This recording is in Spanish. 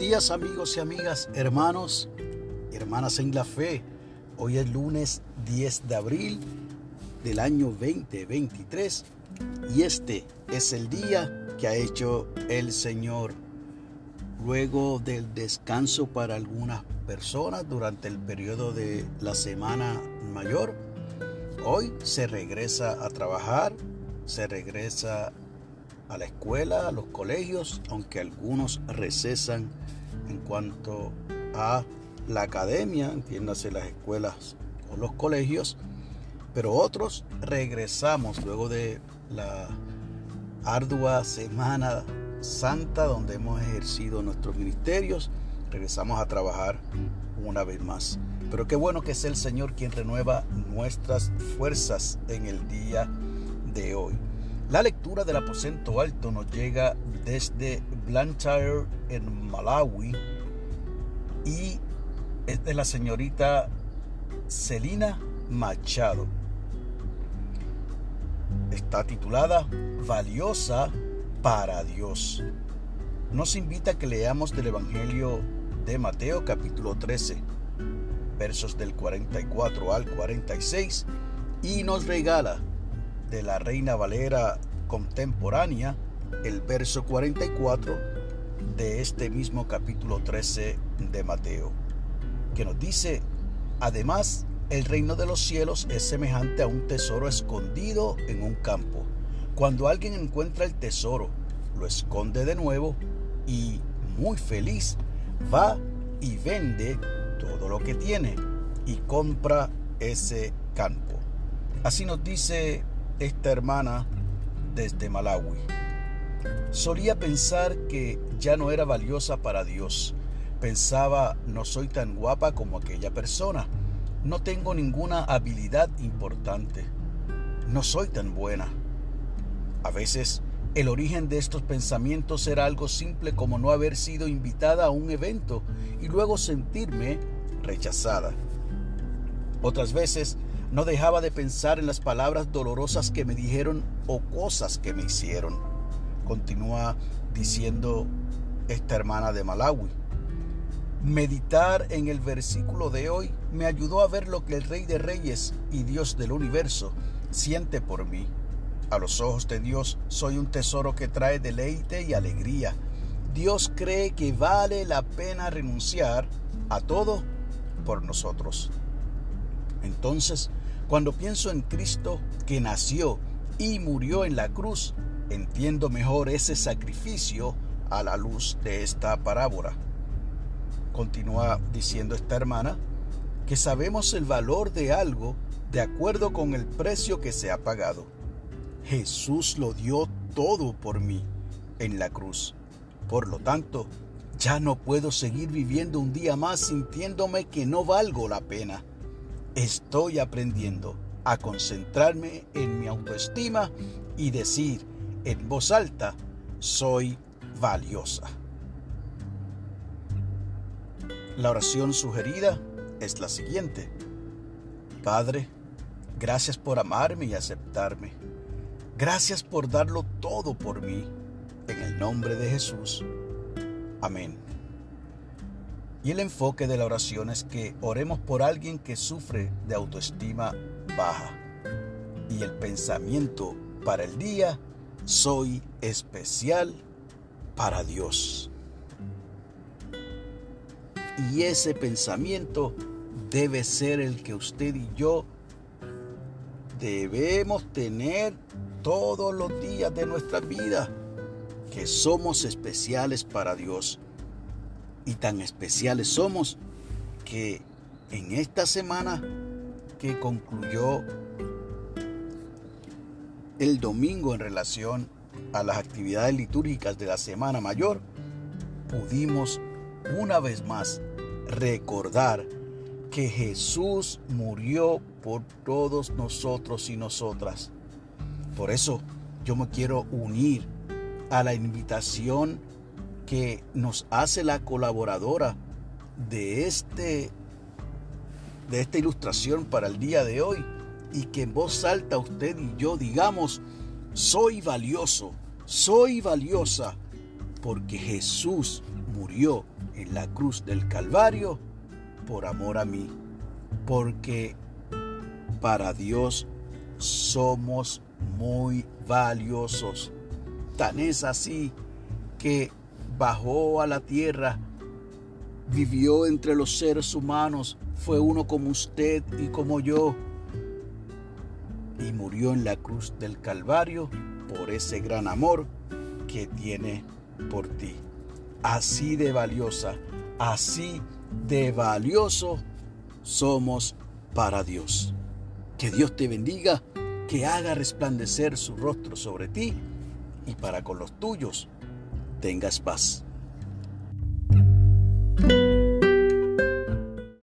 días amigos y amigas, hermanos hermanas en la fe. Hoy es lunes 10 de abril del año 2023 y este es el día que ha hecho el Señor. Luego del descanso para algunas personas durante el periodo de la semana mayor, hoy se regresa a trabajar, se regresa a la escuela, a los colegios, aunque algunos recesan en cuanto a la academia, entiéndase las escuelas o los colegios, pero otros regresamos luego de la ardua semana santa donde hemos ejercido nuestros ministerios, regresamos a trabajar una vez más. Pero qué bueno que es el Señor quien renueva nuestras fuerzas en el día de hoy. La lectura del aposento alto nos llega desde Blantyre en Malawi y es de la señorita Celina Machado. Está titulada Valiosa para Dios. Nos invita a que leamos del Evangelio de Mateo capítulo 13, versos del 44 al 46 y nos regala de la Reina Valera contemporánea, el verso 44 de este mismo capítulo 13 de Mateo, que nos dice, además, el reino de los cielos es semejante a un tesoro escondido en un campo. Cuando alguien encuentra el tesoro, lo esconde de nuevo y, muy feliz, va y vende todo lo que tiene y compra ese campo. Así nos dice esta hermana desde Malawi. Solía pensar que ya no era valiosa para Dios. Pensaba, no soy tan guapa como aquella persona. No tengo ninguna habilidad importante. No soy tan buena. A veces el origen de estos pensamientos era algo simple como no haber sido invitada a un evento y luego sentirme rechazada. Otras veces no dejaba de pensar en las palabras dolorosas que me dijeron o cosas que me hicieron. Continúa diciendo esta hermana de Malawi. Meditar en el versículo de hoy me ayudó a ver lo que el Rey de Reyes y Dios del universo siente por mí. A los ojos de Dios soy un tesoro que trae deleite y alegría. Dios cree que vale la pena renunciar a todo por nosotros. Entonces cuando pienso en Cristo que nació y murió en la cruz, entiendo mejor ese sacrificio a la luz de esta parábola. Continúa diciendo esta hermana que sabemos el valor de algo de acuerdo con el precio que se ha pagado. Jesús lo dio todo por mí en la cruz. Por lo tanto, ya no puedo seguir viviendo un día más sintiéndome que no valgo la pena. Estoy aprendiendo a concentrarme en mi autoestima y decir en voz alta, soy valiosa. La oración sugerida es la siguiente. Padre, gracias por amarme y aceptarme. Gracias por darlo todo por mí. En el nombre de Jesús. Amén. Y el enfoque de la oración es que oremos por alguien que sufre de autoestima baja. Y el pensamiento para el día, soy especial para Dios. Y ese pensamiento debe ser el que usted y yo debemos tener todos los días de nuestra vida, que somos especiales para Dios y tan especiales somos que en esta semana que concluyó el domingo en relación a las actividades litúrgicas de la Semana Mayor, pudimos una vez más recordar que Jesús murió por todos nosotros y nosotras. Por eso yo me quiero unir a la invitación que nos hace la colaboradora de este de esta ilustración para el día de hoy y que en voz alta usted y yo digamos soy valioso, soy valiosa porque Jesús murió en la cruz del Calvario por amor a mí, porque para Dios somos muy valiosos. Tan es así que bajó a la tierra, vivió entre los seres humanos, fue uno como usted y como yo, y murió en la cruz del Calvario por ese gran amor que tiene por ti. Así de valiosa, así de valioso somos para Dios. Que Dios te bendiga, que haga resplandecer su rostro sobre ti y para con los tuyos tengas paz.